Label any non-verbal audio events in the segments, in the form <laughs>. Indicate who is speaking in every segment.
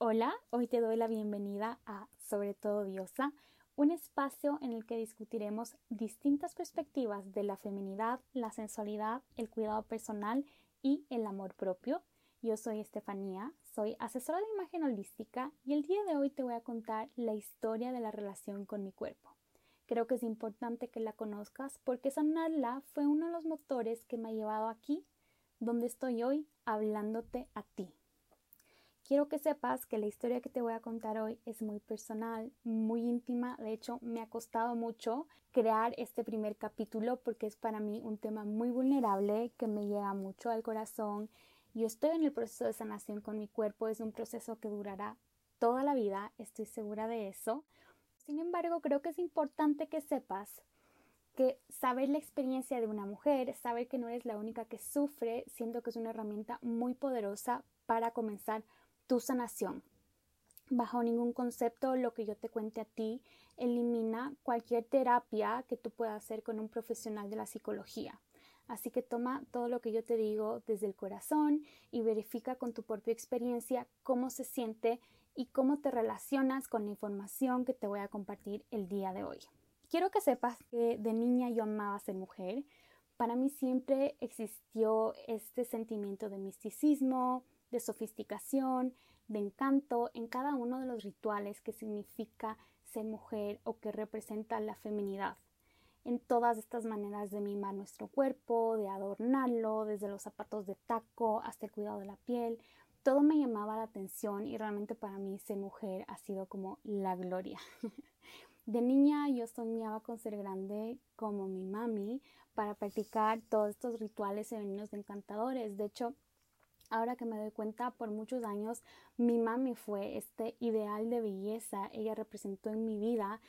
Speaker 1: Hola, hoy te doy la bienvenida a Sobre todo Diosa, un espacio en el que discutiremos distintas perspectivas de la feminidad, la sensualidad, el cuidado personal y el amor propio. Yo soy Estefanía, soy asesora de imagen holística y el día de hoy te voy a contar la historia de la relación con mi cuerpo. Creo que es importante que la conozcas porque sanarla fue uno de los motores que me ha llevado aquí, donde estoy hoy, hablándote a ti. Quiero que sepas que la historia que te voy a contar hoy es muy personal, muy íntima. De hecho, me ha costado mucho crear este primer capítulo porque es para mí un tema muy vulnerable que me llega mucho al corazón. Yo estoy en el proceso de sanación con mi cuerpo. Es un proceso que durará toda la vida, estoy segura de eso. Sin embargo, creo que es importante que sepas que saber la experiencia de una mujer, saber que no eres la única que sufre, siento que es una herramienta muy poderosa para comenzar tu sanación. Bajo ningún concepto lo que yo te cuente a ti elimina cualquier terapia que tú puedas hacer con un profesional de la psicología. Así que toma todo lo que yo te digo desde el corazón y verifica con tu propia experiencia cómo se siente y cómo te relacionas con la información que te voy a compartir el día de hoy. Quiero que sepas que de niña yo amaba ser mujer. Para mí siempre existió este sentimiento de misticismo, de sofisticación, de encanto en cada uno de los rituales que significa ser mujer o que representa la feminidad. En todas estas maneras de mimar nuestro cuerpo, de adornarlo, desde los zapatos de taco hasta el cuidado de la piel, todo me llamaba la atención y realmente para mí ser mujer ha sido como la gloria. <laughs> De niña yo soñaba con ser grande como mi mami para practicar todos estos rituales femeninos de encantadores. De hecho, Ahora que me doy cuenta, por muchos años mi mami fue este ideal de belleza. Ella representó en mi vida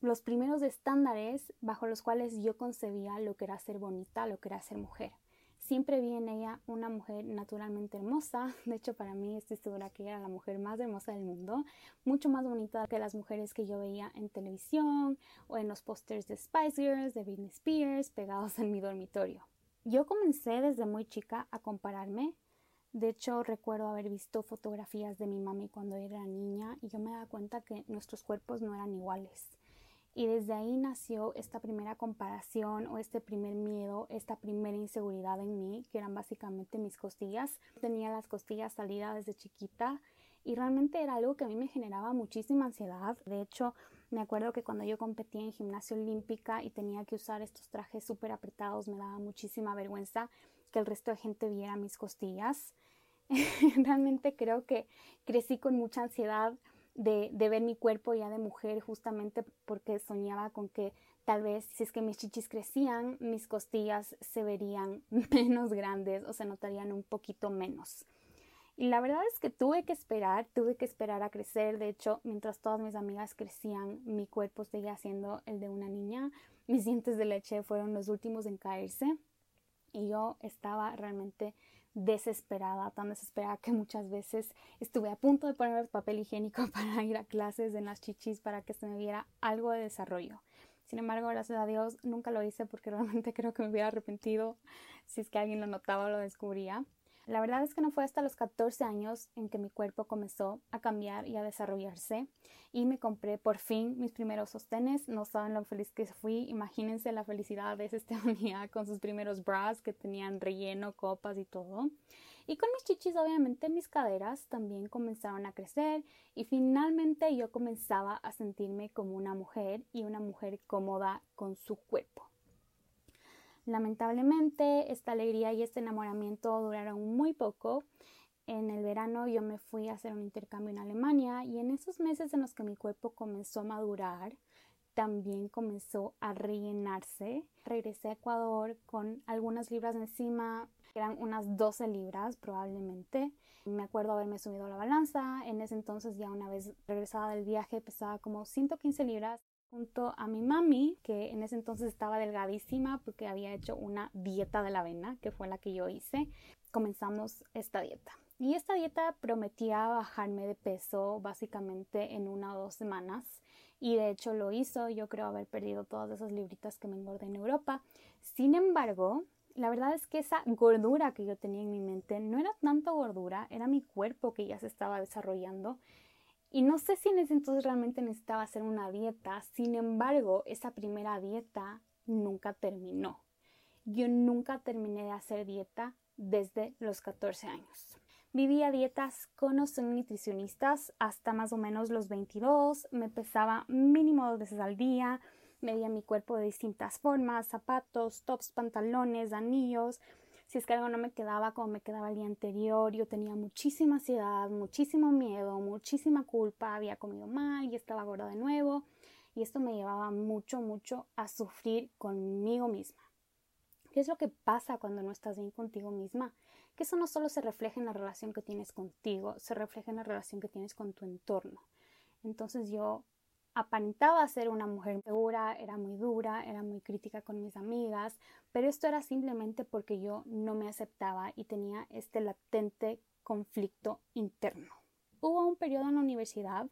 Speaker 1: los primeros estándares bajo los cuales yo concebía lo que era ser bonita, lo que era ser mujer. Siempre vi en ella una mujer naturalmente hermosa. <laughs> De hecho, para mí estoy segura que ella era la mujer más hermosa del mundo. Mucho más bonita que las mujeres que yo veía en televisión o en los pósters de Spice Girls, de Britney Spears, pegados en mi dormitorio. Yo comencé desde muy chica a compararme de hecho, recuerdo haber visto fotografías de mi mami cuando era niña y yo me daba cuenta que nuestros cuerpos no eran iguales. Y desde ahí nació esta primera comparación o este primer miedo, esta primera inseguridad en mí, que eran básicamente mis costillas. Tenía las costillas salidas desde chiquita y realmente era algo que a mí me generaba muchísima ansiedad. De hecho, me acuerdo que cuando yo competía en gimnasia olímpica y tenía que usar estos trajes súper apretados, me daba muchísima vergüenza que el resto de gente viera mis costillas. <laughs> Realmente creo que crecí con mucha ansiedad de, ver mi cuerpo ya de mujer justamente porque soñaba con que tal vez si es que mis chichis crecían, mis costillas se verían <laughs> menos grandes o se notarían un poquito menos. Y la verdad es que tuve que esperar, tuve que esperar a crecer. De hecho, mientras todas mis amigas crecían, mi cuerpo seguía siendo el de una niña. Mis dientes de leche fueron los últimos en caerse y yo estaba realmente desesperada, tan desesperada que muchas veces estuve a punto de ponerme papel higiénico <laughs> para ir a clases en las chichis para que se me viera algo de desarrollo. Sin embargo, gracias a Dios nunca lo hice porque <laughs> realmente creo que me hubiera arrepentido si es que alguien lo notaba o lo descubría. La verdad es que no fue hasta los 14 años en que mi cuerpo comenzó a cambiar y a desarrollarse y me compré por fin mis primeros sostenes. No saben lo feliz que fui. Imagínense la felicidad de <laughs> Estefanía con sus primeros bras que tenían relleno, copas y todo. Y con mis chichis, obviamente, mis caderas también comenzaron a crecer y finalmente yo comenzaba a sentirme como una mujer y una mujer cómoda con su cuerpo. Lamentablemente, esta alegría y este enamoramiento duraron muy poco. En el verano yo me fui a hacer un intercambio en Alemania y en esos meses en los que mi cuerpo comenzó a madurar, también comenzó a rellenarse. Regresé a Ecuador con algunas libras encima, eran unas 12 libras probablemente. Me acuerdo haberme subido a la balanza, en ese entonces ya una vez regresada del viaje pesaba como 115 libras junto a mi mami, que en ese entonces estaba delgadísima porque había hecho una dieta de la avena, que fue la que yo hice, comenzamos esta dieta. Y esta dieta prometía bajarme de peso básicamente en una o dos semanas. Y de hecho lo hizo, yo creo haber perdido todas esas libritas que me engordé en Europa. Sin embargo, La verdad es que esa gordura que yo tenía en mi mente no era tanto gordura, era mi cuerpo que ya se estaba desarrollando. Y no sé si en ese entonces realmente necesitaba hacer una dieta, sin embargo, esa primera dieta nunca terminó. Yo nunca terminé de hacer dieta desde los 14 años. Vivía dietas con los nutricionistas hasta más o menos los 22, me pesaba mínimo dos veces al día, medía mi cuerpo de distintas formas, zapatos, tops, pantalones, anillos. Si es que algo no me quedaba como me quedaba el día anterior, yo tenía muchísima ansiedad, muchísimo miedo, muchísima culpa, había comido mal y estaba gorda de nuevo. Y esto me llevaba mucho, mucho a sufrir conmigo misma. ¿Qué es lo que pasa cuando no estás bien contigo misma? Que eso no solo se refleja en la relación que tienes contigo, se refleja en la relación que tienes con tu entorno. Entonces yo aparentaba ser una mujer segura, era muy dura, era muy crítica con mis amigas, pero esto era simplemente porque yo no me aceptaba y tenía este latente conflicto interno. Hubo un periodo en la universidad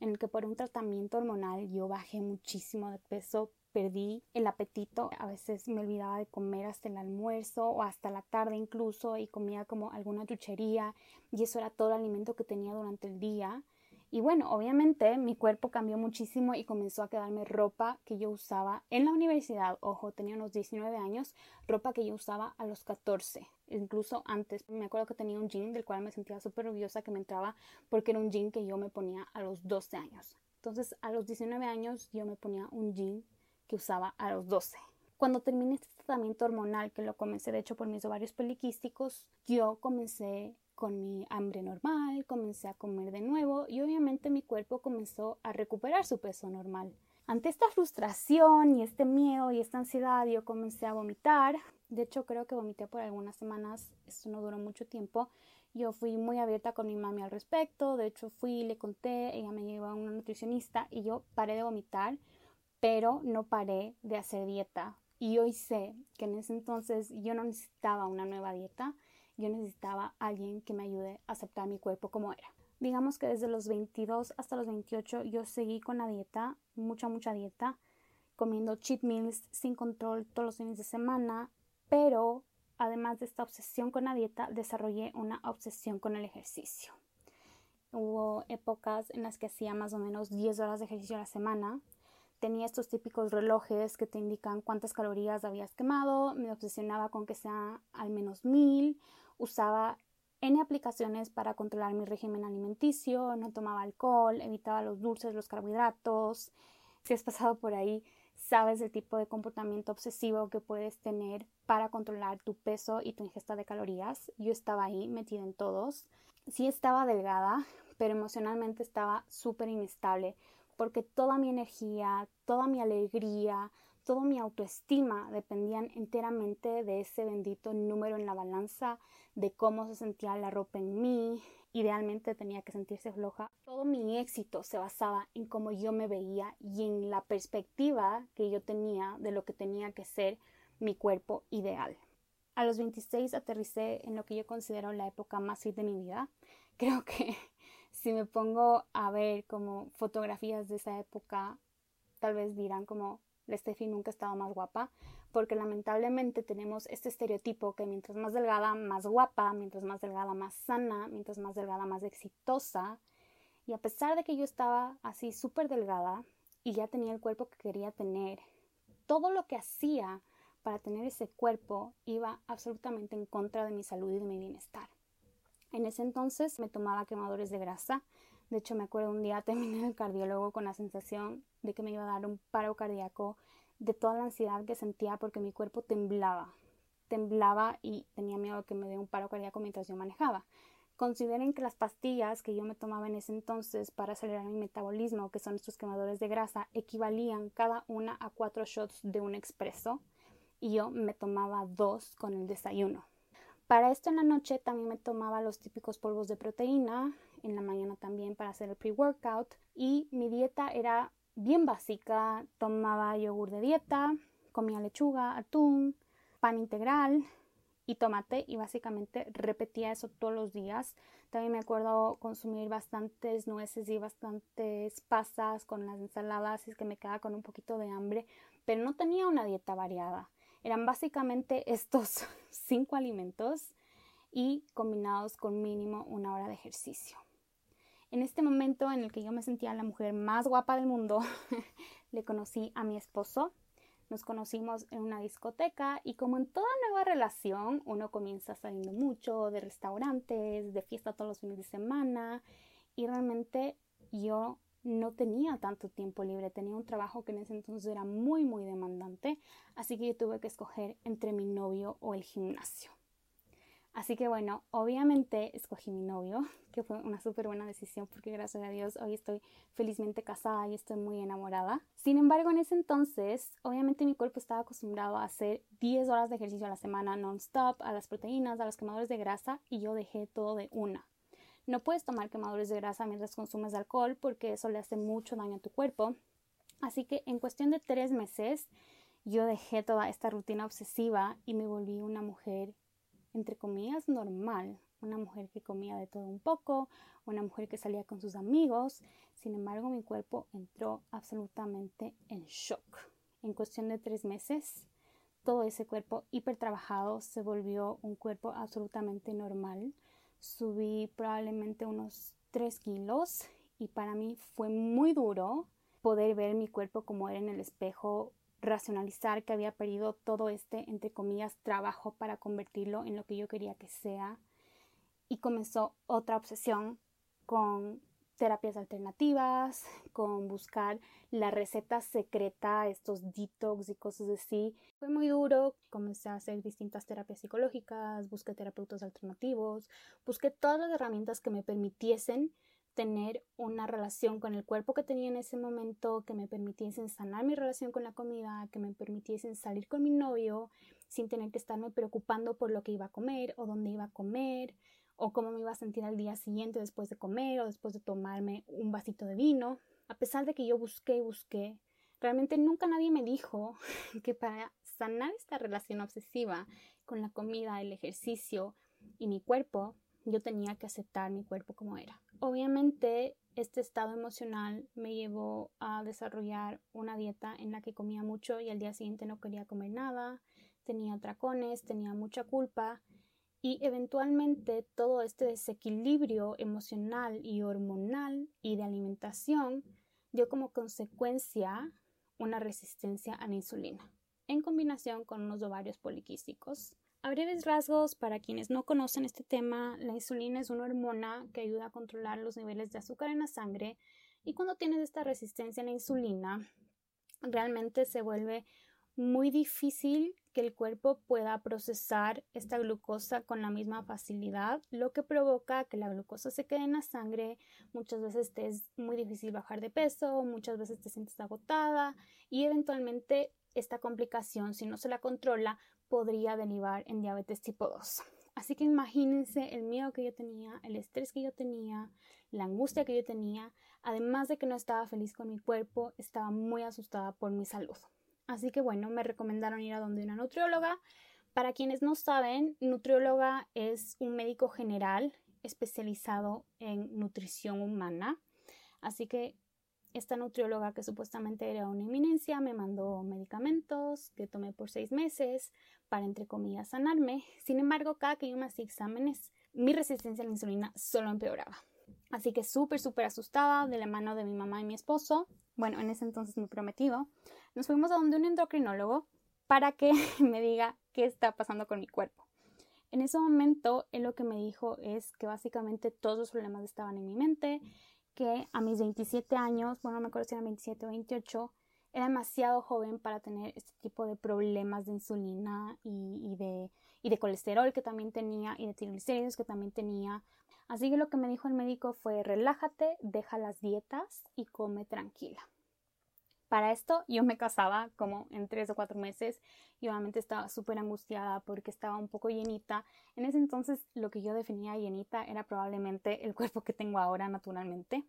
Speaker 1: en el que por un tratamiento hormonal yo bajé muchísimo de peso, perdí el apetito, a veces me olvidaba de comer hasta el almuerzo o hasta la tarde incluso y comía como alguna chuchería y eso era todo el alimento que tenía durante el día y bueno, obviamente mi cuerpo cambió muchísimo y comenzó a quedarme ropa que yo usaba en la universidad. Ojo, tenía unos 19 años, ropa que yo usaba a los 14, incluso antes. Me acuerdo que tenía un jean del cual me sentía súper orgullosa que me entraba porque era un jean que yo me ponía a los 12 años. Entonces, a los 19 años yo me ponía un jean que usaba a los 12. Cuando terminé este tratamiento hormonal, que lo comencé de hecho por mis ovarios poliquísticos, yo comencé con mi hambre normal, comencé a comer de nuevo y obviamente mi cuerpo comenzó a recuperar su peso normal. Ante esta frustración y este miedo y esta ansiedad yo comencé a vomitar. De hecho creo que vomité por algunas semanas, esto no duró mucho tiempo. Yo fui muy abierta con mi mami al respecto, de hecho fui, le conté, ella me llevó a una nutricionista y yo paré de vomitar, pero no paré de hacer dieta. Y hoy sé que en ese entonces yo no necesitaba una nueva dieta, yo necesitaba alguien que me ayude a aceptar mi cuerpo como era. Digamos que desde los 22 hasta los 28 yo seguí con la dieta, mucha, mucha dieta, comiendo cheat meals sin control todos los fines de semana, pero además de esta obsesión con la dieta, desarrollé una obsesión con el ejercicio. Hubo épocas en las que hacía más o menos 10 horas de ejercicio a la semana. Tenía estos típicos relojes que te indican cuántas calorías habías quemado. Me obsesionaba con que sea al menos mil usaba N aplicaciones para controlar mi régimen alimenticio, no tomaba alcohol, evitaba los dulces, los carbohidratos. Si has pasado por ahí, sabes el tipo de comportamiento obsesivo que puedes tener para controlar tu peso y tu ingesta de calorías. Yo estaba ahí metida en todos. Sí estaba delgada, pero emocionalmente estaba súper inestable porque toda mi energía, toda mi alegría, toda mi autoestima dependían enteramente de ese bendito número en la balanza, de cómo se sentía la ropa en mí. Idealmente tenía que sentirse floja. Todo mi éxito se basaba en cómo yo me veía y en la perspectiva que yo tenía de lo que tenía que ser mi cuerpo ideal. A los 26 aterricé en lo que yo considero la época más fit de mi vida. <laughs> Creo que si me pongo a ver como fotografías de esa época, tal vez dirán como Steffi nunca estaba más guapa, porque lamentablemente tenemos este estereotipo que mientras más delgada, más guapa, mientras más delgada, más sana, mientras más delgada, más exitosa. Y a pesar de que yo estaba así súper delgada y ya tenía el cuerpo que quería tener, todo lo que hacía para tener ese cuerpo iba absolutamente en contra de mi salud y de mi bienestar. En ese entonces me tomaba quemadores de grasa. De hecho, me acuerdo un día <laughs> terminé el cardiólogo con la sensación de que me iba a dar un paro cardíaco de toda la ansiedad que sentía porque mi cuerpo temblaba, temblaba y tenía miedo que me dé un paro cardíaco mientras yo manejaba. Consideren que las pastillas que yo me tomaba en ese entonces para acelerar mi metabolismo, que son estos quemadores de grasa, equivalían cada una a cuatro shots de un expreso y yo me tomaba dos con el desayuno. Para esto en la noche también me tomaba los típicos polvos de proteína, en la mañana también para hacer el pre-workout y mi dieta era bien básica. Tomaba yogur de dieta, comía lechuga, atún, pan integral y tomate y básicamente repetía eso todos los días. También me acuerdo consumir bastantes nueces y bastantes pasas con las ensaladas, es que me quedaba con un poquito de hambre, pero no tenía una dieta variada. Eran básicamente <laughs> estos cinco alimentos y combinados con mínimo una hora de ejercicio. En este momento en el que yo me sentía la mujer más guapa del mundo, <laughs> le conocí a mi esposo. Nos conocimos en una discoteca y como en toda nueva relación, uno comienza saliendo mucho de restaurantes, de fiesta todos los fines de semana y realmente yo no tenía tanto tiempo libre, tenía un trabajo que en ese entonces era muy muy demandante, así que yo tuve que escoger entre mi novio o el gimnasio. Así que bueno, obviamente escogí mi novio, <laughs> que fue una súper buena decisión porque gracias a Dios hoy estoy felizmente casada y estoy muy enamorada. Sin embargo, en ese entonces, obviamente mi cuerpo estaba acostumbrado a hacer 10 horas de ejercicio a la semana non-stop, a las proteínas, a los quemadores de grasa y yo dejé todo de una. No puedes tomar quemadores de grasa mientras consumes alcohol porque eso le hace mucho daño a tu cuerpo. Así que en cuestión de tres meses yo dejé toda esta rutina obsesiva y me volví una mujer entre comillas, normal, una mujer que comía de todo un poco, una mujer que salía con sus amigos. Sin embargo, mi cuerpo entró absolutamente en shock. En cuestión de tres meses, todo ese cuerpo hipertrabajado se volvió un cuerpo absolutamente normal. Subí probablemente unos tres kilos y para mí fue muy duro poder ver mi cuerpo como era en el espejo racionalizar que había perdido todo este, entre comillas, trabajo para convertirlo en lo que yo quería que sea. Y comenzó otra obsesión con terapias alternativas, con buscar la receta secreta, estos detox y cosas así. Fue muy duro, comencé a hacer distintas terapias psicológicas, busqué terapeutas alternativos, busqué todas las herramientas que me permitiesen tener una relación con el cuerpo que tenía en ese momento, que me permitiesen sanar mi relación con la comida, que me permitiesen salir con mi novio sin tener que estarme preocupando por lo que iba a comer o dónde iba a comer o cómo me iba a sentir al día siguiente después de comer o después de tomarme un vasito de vino. A pesar de que yo busqué y busqué, realmente nunca nadie me dijo <laughs> que para sanar esta relación obsesiva con la comida, el ejercicio y mi cuerpo, yo tenía que aceptar mi cuerpo como era. Obviamente, este estado emocional me llevó a desarrollar una dieta en la que comía mucho y al día siguiente no quería comer nada, tenía tracones, tenía mucha culpa y eventualmente todo este desequilibrio emocional y hormonal y de alimentación dio como consecuencia una resistencia a la insulina en combinación con unos ovarios poliquísticos a breves rasgos, para quienes no conocen este tema, la insulina es una hormona que ayuda a controlar los niveles de azúcar en la sangre y cuando tienes esta resistencia a la insulina, realmente se vuelve muy difícil que el cuerpo pueda procesar esta glucosa con la misma facilidad, lo que provoca que la glucosa se quede en la sangre, muchas veces te es muy difícil bajar de peso, muchas veces te sientes agotada y eventualmente esta complicación, si no se la controla, podría derivar en diabetes tipo 2. Así que imagínense el miedo que yo tenía, el estrés que yo tenía, la angustia que yo tenía, además de que no estaba feliz con mi cuerpo, estaba muy asustada por mi salud. Así que bueno, me recomendaron ir a donde una nutrióloga. Para quienes no saben, nutrióloga es un médico general especializado en nutrición humana. Así que esta nutrióloga que supuestamente era una eminencia me mandó medicamentos que tomé por seis meses para, entre comillas, sanarme. Sin embargo, cada que yo me hacía exámenes, mi resistencia a la insulina solo empeoraba. Así que súper, súper asustada de la mano de mi mamá y mi esposo, bueno, en ese entonces mi prometido, nos fuimos a donde un endocrinólogo para que <laughs> me diga qué está pasando con mi cuerpo. En ese momento, él lo que me dijo es que básicamente todos los problemas estaban en mi mente, que a mis 27 años, bueno, no me acuerdo si eran 27 o 28, era demasiado joven para tener este tipo de problemas de insulina y, de, y de colesterol que también tenía y de triglicéridos que también tenía. Así que lo que me dijo el médico fue relájate, deja las dietas y come tranquila. Para esto yo me casaba como en tres o cuatro meses y obviamente estaba súper angustiada porque estaba un poco llenita. En ese entonces lo que yo definía llenita era probablemente el cuerpo que tengo ahora naturalmente.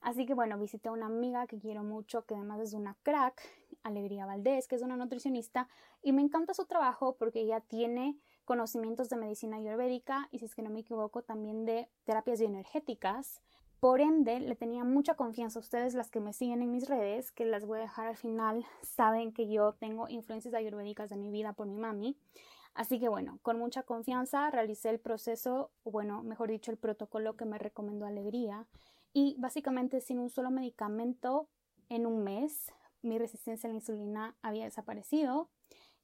Speaker 1: Así que bueno, visité a una amiga que quiero mucho, que además es una crack, Alegría Valdés, que es una nutricionista, y me encanta su trabajo porque ella tiene conocimientos de medicina ayurvédica y si es que no me equivoco también de terapias bioenergéticas Por ende, le tenía mucha confianza a ustedes, las que me siguen en mis redes, que las voy a dejar al final, saben que yo tengo influencias ayurvédicas de mi vida por mi mami. Así que bueno, con mucha confianza realicé el proceso, o bueno, mejor dicho, el protocolo que me recomendó Alegría. Y básicamente sin un solo medicamento en un mes, mi resistencia a la insulina había desaparecido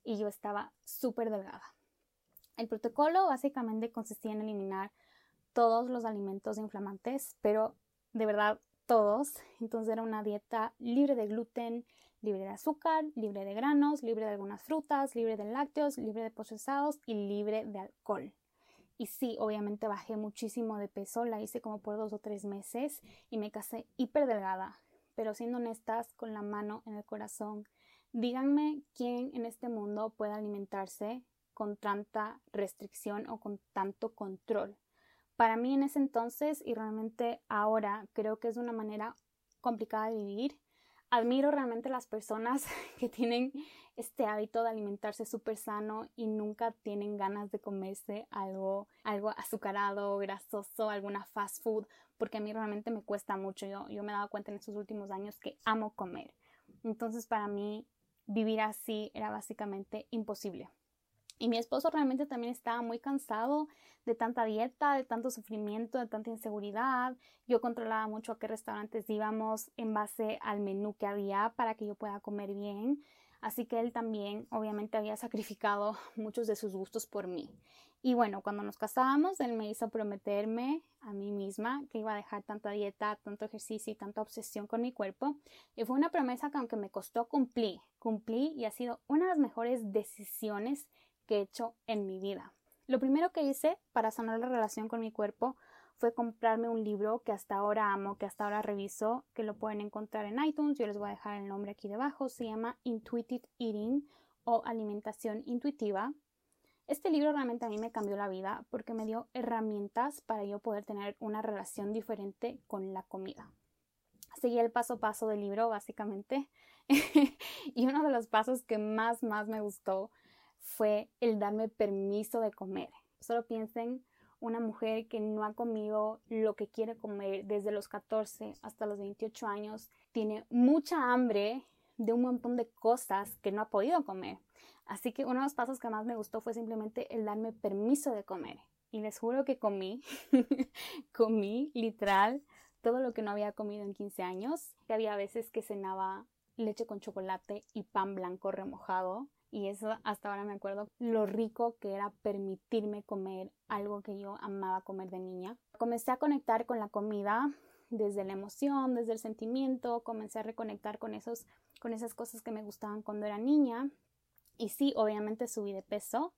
Speaker 1: y yo estaba súper delgada. El protocolo básicamente consistía en eliminar todos los alimentos inflamantes, pero de verdad todos. Entonces era una dieta libre de gluten, libre de azúcar, libre de granos, libre de algunas frutas, libre de lácteos, libre de procesados y libre de alcohol. Y sí, obviamente bajé muchísimo de peso, la hice como por dos o tres meses y me casé hiper delgada. Pero siendo honestas, con la mano en el corazón, díganme quién en este mundo puede alimentarse con tanta restricción o con tanto control. Para mí en ese entonces y realmente ahora creo que es una manera complicada de vivir admiro realmente las personas <laughs> que tienen este hábito de alimentarse súper sano y nunca tienen ganas de comerse algo, algo azucarado, grasoso, alguna fast food, porque a mí realmente me cuesta mucho. Yo, yo me he dado cuenta en estos últimos años que amo comer. Entonces para mí vivir así era básicamente imposible. Y mi esposo realmente también estaba muy cansado de tanta dieta, de tanto sufrimiento, de tanta inseguridad. Yo controlaba mucho a qué restaurantes íbamos en base al menú que había para que yo pueda comer bien. Así que él también obviamente había sacrificado <laughs> muchos de sus gustos por mí. Y bueno, cuando nos casábamos, él me hizo prometerme a mí misma que iba a dejar tanta dieta, tanto ejercicio y tanta obsesión con mi cuerpo. Y fue una promesa que aunque me costó cumplir, cumplí y ha sido una de las mejores decisiones que he hecho en mi vida. Lo primero que hice para sanar la relación con mi cuerpo fue comprarme un libro que hasta ahora amo, que hasta ahora reviso, que lo pueden encontrar en iTunes. Yo les voy a dejar el nombre aquí debajo. Se llama Intuitive Eating o Alimentación Intuitiva. Este libro realmente a mí me cambió la vida porque me dio herramientas para yo poder tener una relación diferente con la comida. Seguí el paso a paso del libro, básicamente. <laughs> y uno de los pasos que más, más me gustó fue el darme permiso de comer. Solo piensen una mujer que no ha comido lo que quiere comer desde los 14 hasta los 28 años, tiene mucha hambre de un montón de cosas que no ha podido comer. Así que uno de los pasos que más me gustó fue simplemente el darme permiso de comer. Y les juro que comí, <laughs> comí literal todo lo que no había comido en 15 años. Que había veces que cenaba leche con chocolate y pan blanco remojado y eso hasta ahora me acuerdo lo rico que era permitirme comer algo que yo amaba comer de niña. Comencé a conectar con la comida desde la emoción, desde el sentimiento, comencé a reconectar con esos con esas cosas que me gustaban cuando era niña y sí, obviamente subí de peso,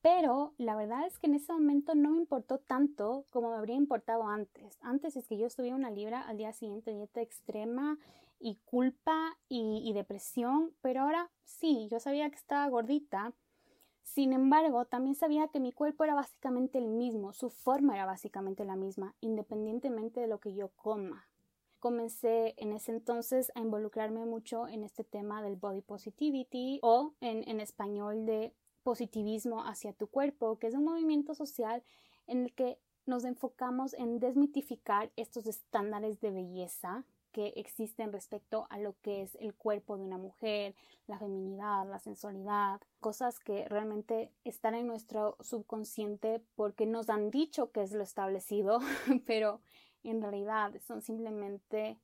Speaker 1: pero la verdad es que en ese momento no me importó tanto como me habría importado antes. Antes es que yo estuviera una libra al día siguiente, dieta extrema y culpa y, depresión, pero ahora sí, yo sabía que estaba gordita. Sin embargo, también sabía que mi cuerpo era básicamente el mismo, su forma era básicamente la misma, independientemente de lo que yo coma. Comencé en ese entonces a involucrarme mucho en este tema del body positivity o en, español de positivismo hacia tu cuerpo, que es un movimiento social en el que nos enfocamos en desmitificar estos estándares de belleza que existen respecto a lo que es el cuerpo de una mujer, la feminidad, la sensualidad, cosas que realmente están en nuestro subconsciente porque nos han dicho que es lo establecido, <laughs> pero en realidad son simplemente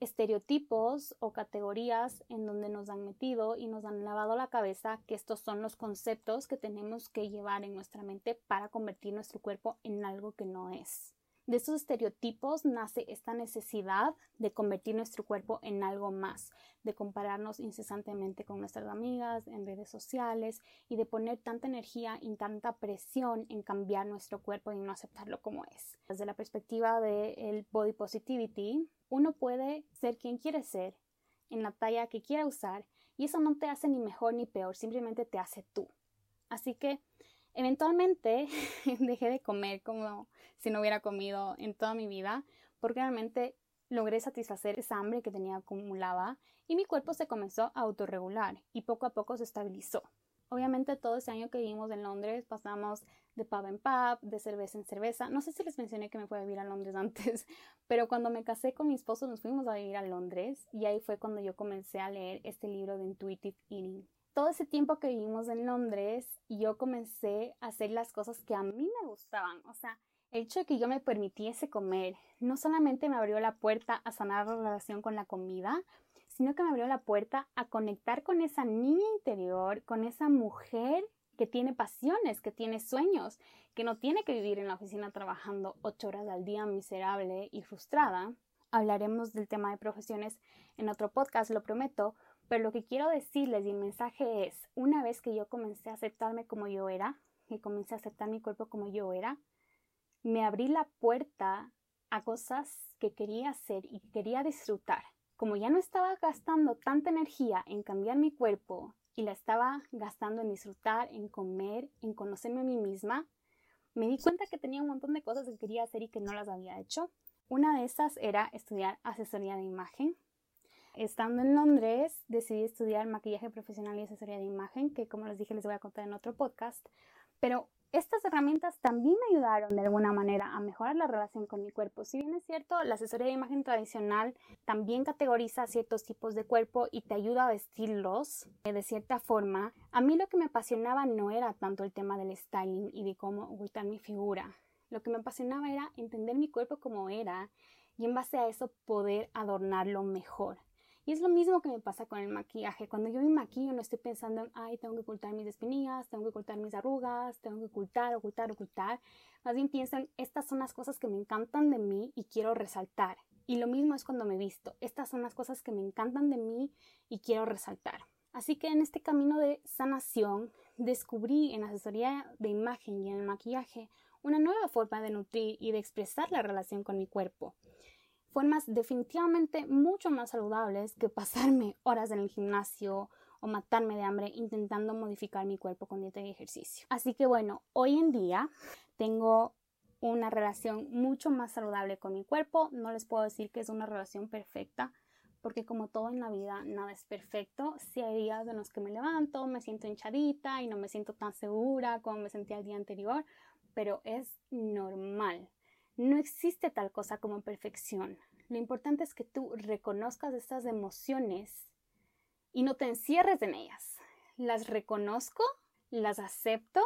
Speaker 1: estereotipos o categorías en donde nos han metido y nos han lavado la cabeza que estos son los conceptos que tenemos que llevar en nuestra mente para convertir nuestro cuerpo en algo que no es. De estos estereotipos nace esta necesidad de convertir nuestro cuerpo en algo más, de compararnos incesantemente con nuestras amigas en redes sociales y de poner tanta energía y tanta presión en cambiar nuestro cuerpo y no aceptarlo como es. Desde la perspectiva del body positivity, uno puede ser quien quiere ser, en la talla que quiera usar, y eso no te hace ni mejor ni peor, simplemente te hace tú. Así que Eventualmente <laughs> dejé de comer como si no hubiera comido en toda mi vida, porque realmente logré satisfacer esa hambre que tenía acumulada y mi cuerpo se comenzó a autorregular y poco a poco se estabilizó. Obviamente todo ese año que vivimos en Londres pasamos de pub en pub, de cerveza en cerveza. No sé si les mencioné que me fui a vivir a Londres <laughs> antes, pero cuando me casé con mi esposo nos fuimos a vivir a Londres y ahí fue cuando yo comencé a leer este libro de Intuitive Eating. Todo ese tiempo que vivimos en Londres, yo comencé a hacer las cosas que a mí me gustaban. O sea, el hecho de que yo me permitiese comer no solamente me abrió la puerta a sanar la relación con la comida, sino que me abrió la puerta a conectar con esa niña interior, con esa mujer que tiene pasiones, que tiene sueños, que no tiene que vivir en la oficina trabajando ocho horas al día miserable y frustrada. Hablaremos del tema de profesiones en otro podcast, lo prometo, pero lo que quiero decirles y el mensaje es, una vez que yo comencé a aceptarme como yo era, que comencé a aceptar mi cuerpo como yo era, me abrí la puerta a cosas que quería hacer y que quería disfrutar. Como ya no estaba gastando tanta energía en cambiar mi cuerpo y la estaba gastando en disfrutar, en comer, en conocerme a mí misma, me di cuenta que tenía un montón de cosas que quería hacer y que no las había hecho. Una de esas era estudiar asesoría de imagen. Estando en Londres, decidí estudiar maquillaje profesional y asesoría de imagen, que como les dije les voy a contar en otro podcast. Pero estas herramientas también me ayudaron de alguna manera a mejorar la relación con mi cuerpo. Si bien es cierto, la asesoría de imagen tradicional también categoriza ciertos tipos de cuerpo y te ayuda a vestirlos de cierta forma, a mí lo que me apasionaba no era tanto el tema del styling y de cómo ocultar mi figura. Lo que me apasionaba era entender mi cuerpo como era y en base a eso poder adornarlo mejor. Y es lo mismo que me pasa con el maquillaje. Cuando yo me maquillo no estoy pensando en, ay, tengo que ocultar mis espinillas, tengo que ocultar mis arrugas, tengo que ocultar, ocultar, ocultar. Más bien pienso en, estas son las cosas que me encantan de mí y quiero resaltar. Y lo mismo es cuando me visto. Estas son las cosas que me encantan de mí y quiero resaltar. Así que en este camino de sanación descubrí en asesoría de imagen y en el maquillaje una nueva forma de nutrir y de expresar la relación con mi cuerpo formas definitivamente mucho más saludables que pasarme <laughs> horas en el gimnasio o matarme de hambre intentando modificar mi cuerpo con dieta y ejercicio. Así que bueno, hoy en día tengo una relación mucho más saludable con mi cuerpo. No les puedo decir que es una relación perfecta, porque como todo en la vida, nada es perfecto. Si hay días en los que me levanto, me siento hinchadita y no me siento tan segura como me sentía el día anterior, pero es normal. No existe tal cosa como perfección. Lo importante es que tú reconozcas estas emociones y no te encierres en ellas. Las reconozco, las acepto,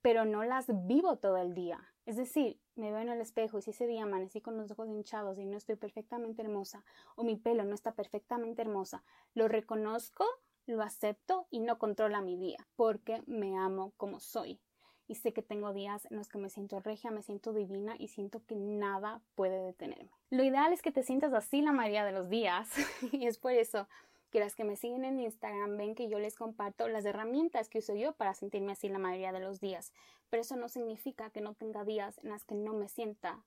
Speaker 1: pero no las vivo todo el día. Es decir, me veo en el espejo y si ese día amanecí con los ojos hinchados y no estoy perfectamente hermosa o mi pelo no está perfectamente hermosa, lo reconozco, lo acepto y no controla mi día porque me amo como soy y sé que tengo días en los que me siento regia, me siento divina y siento que nada puede detenerme. Lo ideal es que te sientas así la mayoría de los días <laughs> y es por eso que las que me siguen en Instagram ven que yo les comparto las herramientas que uso yo para sentirme así la mayoría de los días. Pero eso no significa que no tenga días en las que no me sienta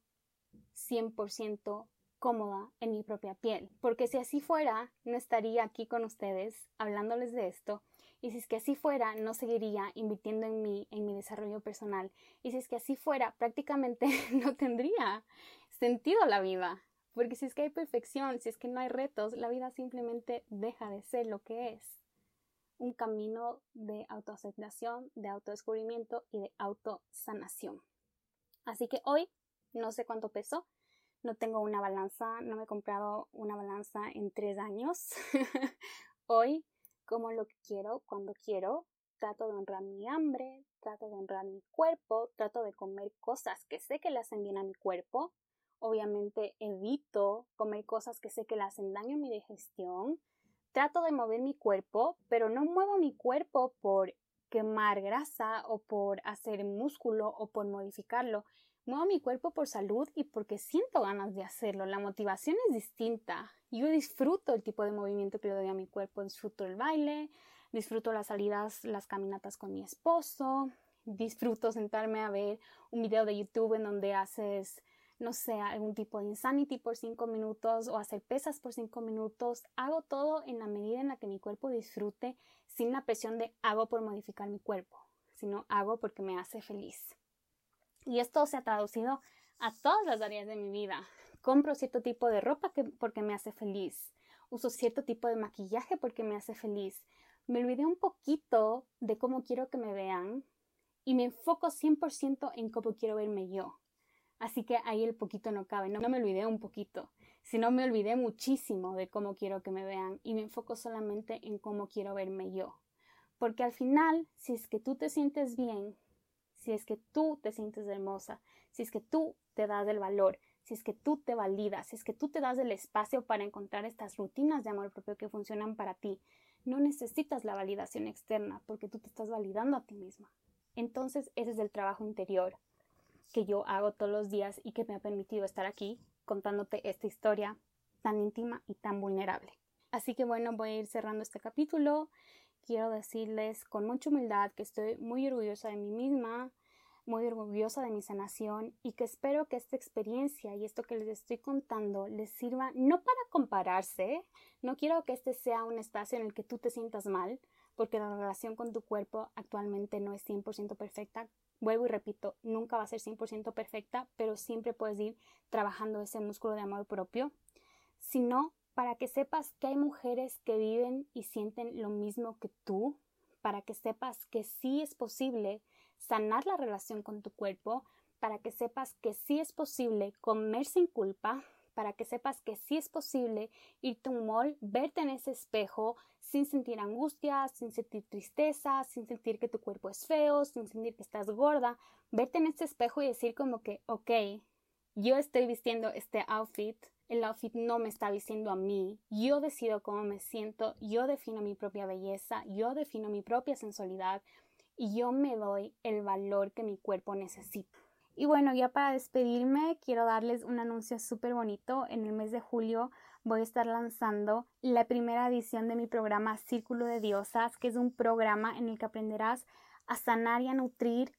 Speaker 1: 100% cómoda en mi propia piel. Porque si así fuera, no estaría aquí con ustedes hablándoles de esto y si es que así fuera, no seguiría invirtiendo en mí, en mi desarrollo personal. Y si es que así fuera, prácticamente <laughs> no tendría sentido la vida. Porque si es que hay perfección, si es que no hay retos, la vida simplemente deja de ser lo que es. Un camino de autoaceptación, de autodescubrimiento y de autosanación. Así que hoy no sé cuánto peso, no tengo una balanza, no me he comprado una balanza en tres años. <laughs> hoy como lo que quiero, cuando quiero, trato de honrar mi hambre, trato de honrar mi cuerpo, trato de comer cosas que sé que le hacen bien a mi cuerpo. Obviamente evito comer cosas que sé que le hacen daño a mi digestión. Trato de mover mi cuerpo, pero no muevo mi cuerpo por quemar grasa o por hacer músculo o por modificarlo. Muevo mi cuerpo por salud y porque siento ganas de hacerlo. La motivación es distinta. Yo disfruto el tipo de movimiento que le doy a mi cuerpo. Disfruto el baile, disfruto las salidas, las caminatas con mi esposo, disfruto sentarme a ver un video de YouTube en donde haces, no sé, algún tipo de insanity por cinco minutos o hacer pesas por cinco minutos. Hago todo en la medida en la que mi cuerpo disfrute sin la presión de hago por modificar mi cuerpo, sino hago porque me hace feliz. Y esto se ha traducido a todas las áreas de mi vida. Compro cierto tipo de ropa porque me hace feliz. Uso cierto tipo de maquillaje porque me hace feliz. me olvidé un poquito de cómo quiero que me vean y me enfoco 100% en cómo quiero verme yo. Así que ahí el poquito no cabe, no, me olvidé un poquito, sino me olvidé muchísimo de cómo quiero que me vean y me enfoco solamente en cómo quiero verme yo. Porque al final, si es que tú te sientes bien, si es que tú te sientes hermosa, si es que tú te das el valor, si es que tú te validas, si es que tú te das el espacio para encontrar estas rutinas de amor propio que funcionan para ti, no necesitas la validación externa porque tú te estás validando a ti misma. Entonces ese es el trabajo interior que yo hago todos los días y que me ha permitido estar aquí contándote esta historia tan íntima y tan vulnerable. Así que bueno, voy a ir cerrando este capítulo. Quiero decirles con mucha humildad que estoy muy orgullosa de mí misma, muy orgullosa de mi sanación y que espero que esta experiencia y esto que les estoy contando les sirva no para compararse, no quiero que este sea un espacio en el que tú te sientas mal, porque la relación con tu cuerpo actualmente no es 100% perfecta. Vuelvo y repito, nunca va a ser 100% perfecta, pero siempre puedes ir trabajando ese músculo de amor propio, sino para que sepas que hay mujeres que viven y sienten lo mismo que tú, para que sepas que sí es posible sanar la relación con tu cuerpo, para que sepas que sí es posible comer sin culpa, para que sepas que sí es posible irte a un mall, verte en ese espejo sin sentir angustia, sin sentir tristeza, sin sentir que tu cuerpo es feo, sin sentir que estás gorda, verte en ese espejo y decir como que, ok, yo estoy vistiendo este outfit, el outfit no me está vistiendo a mí, yo decido cómo me siento, yo defino mi propia belleza, yo defino mi propia sensualidad, y yo me doy el valor que mi cuerpo necesita. Y bueno, ya para despedirme, quiero darles un anuncio súper bonito. En el mes de julio voy a estar lanzando la primera edición de mi programa Círculo de Diosas, que es un programa en el que aprenderás a sanar y a nutrir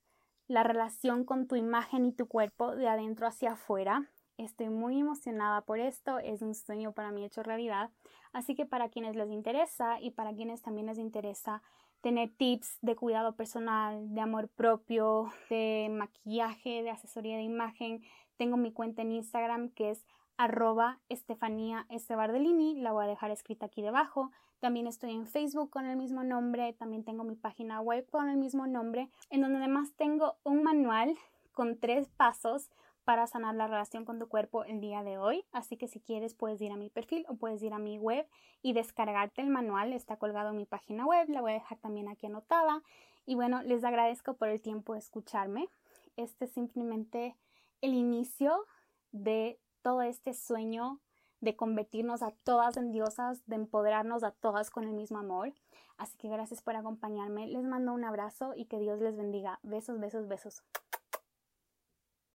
Speaker 1: la relación con tu imagen y tu cuerpo de adentro hacia afuera. Estoy muy emocionada por esto, es un sueño para mí hecho realidad. Así que para quienes les interesa y para quienes también les interesa tener tips de cuidado personal, de amor propio, de maquillaje, de asesoría de imagen. Tengo mi cuenta en Instagram que es arroba Estefanía Bardellini, la voy a dejar escrita aquí debajo. También estoy en Facebook con el mismo nombre, también tengo mi página web con el mismo nombre, en donde además tengo un manual con tres pasos para sanar la relación con tu cuerpo el día de hoy. Así que si quieres puedes ir a mi perfil o puedes ir a mi web y descargarte el manual. Está colgado en mi página web, la voy a dejar también aquí anotada. Y bueno, les agradezco por el tiempo de escucharme. Este es simplemente el inicio de todo este sueño de convertirnos a todas en diosas, de empoderarnos a todas con el mismo amor. Así que gracias por acompañarme. Les mando un abrazo y que Dios les bendiga. Besos, besos, besos.